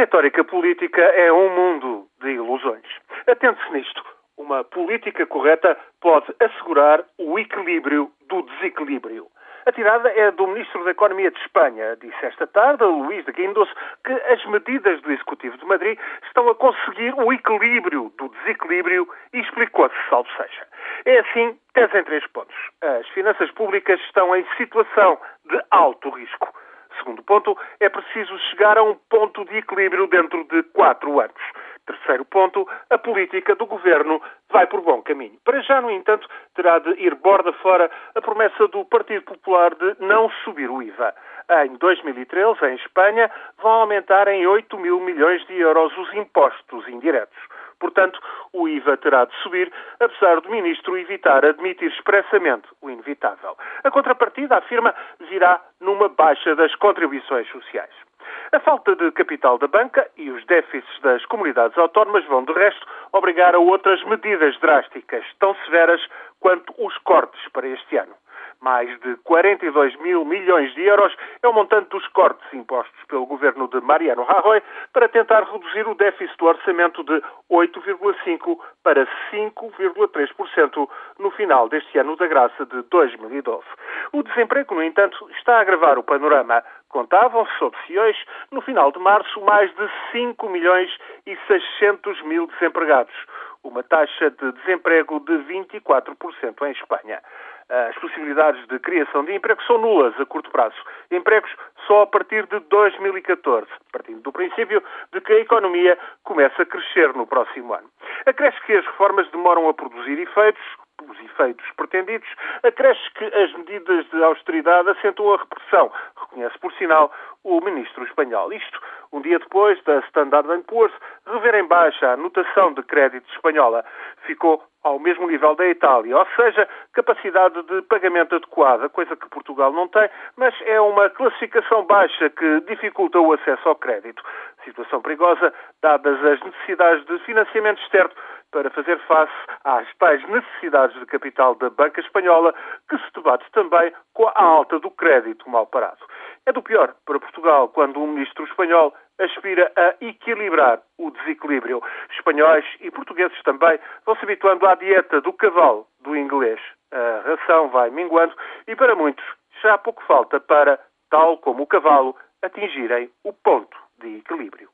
retórica política é um mundo de ilusões. Atente-se nisto. Uma política correta pode assegurar o equilíbrio do desequilíbrio. A tirada é do Ministro da Economia de Espanha. Disse esta tarde, Luís de Guindos, que as medidas do Executivo de Madrid estão a conseguir o equilíbrio do desequilíbrio e explicou-se, salvo seja. É assim, tese em três pontos. As finanças públicas estão em situação de alto risco. Segundo ponto, é preciso chegar a um ponto de equilíbrio dentro de quatro anos. Terceiro ponto, a política do governo vai por bom caminho. Para já, no entanto, terá de ir borda fora a promessa do Partido Popular de não subir o IVA. Em 2013, em Espanha, vão aumentar em 8 mil milhões de euros os impostos indiretos. Portanto, o IVA terá de subir, apesar do ministro evitar admitir expressamente o inevitável. A contrapartida, afirma, virá numa baixa das contribuições sociais. A falta de capital da banca e os déficits das comunidades autónomas vão, de resto, obrigar a outras medidas drásticas, tão severas quanto os cortes para este ano. Mais de 42 mil milhões de euros é o montante dos cortes impostos pelo governo de Mariano Rajoy para tentar reduzir o déficit do orçamento de 8,5% para 5,3% no final deste ano da graça de 2012. O desemprego, no entanto, está a agravar o panorama. Contavam, soube-se no final de março, mais de 5 milhões e 600 mil desempregados uma taxa de desemprego de 24% em Espanha. As possibilidades de criação de emprego são nulas a curto prazo. Empregos só a partir de 2014, partindo do princípio de que a economia começa a crescer no próximo ano. Acresce que as reformas demoram a produzir efeitos, os efeitos pretendidos, acresce que as medidas de austeridade acentuam a repressão, reconhece por sinal o ministro espanhol. Isto um dia depois da Standard Poor's rever em baixa a notação de crédito espanhola. Ficou ao mesmo nível da Itália, ou seja, capacidade de pagamento adequada, coisa que Portugal não tem, mas é uma classificação baixa que dificulta o acesso ao crédito. Situação perigosa, dadas as necessidades de financiamento externo para fazer face às tais necessidades de capital da banca espanhola, que se debate também com a alta do crédito mal parado. É do pior para Portugal quando um ministro espanhol aspira a equilibrar o desequilíbrio. Espanhóis e portugueses também vão se habituando à dieta do cavalo do inglês. A ração vai minguando e para muitos já pouco falta para, tal como o cavalo, atingirem o ponto de equilíbrio.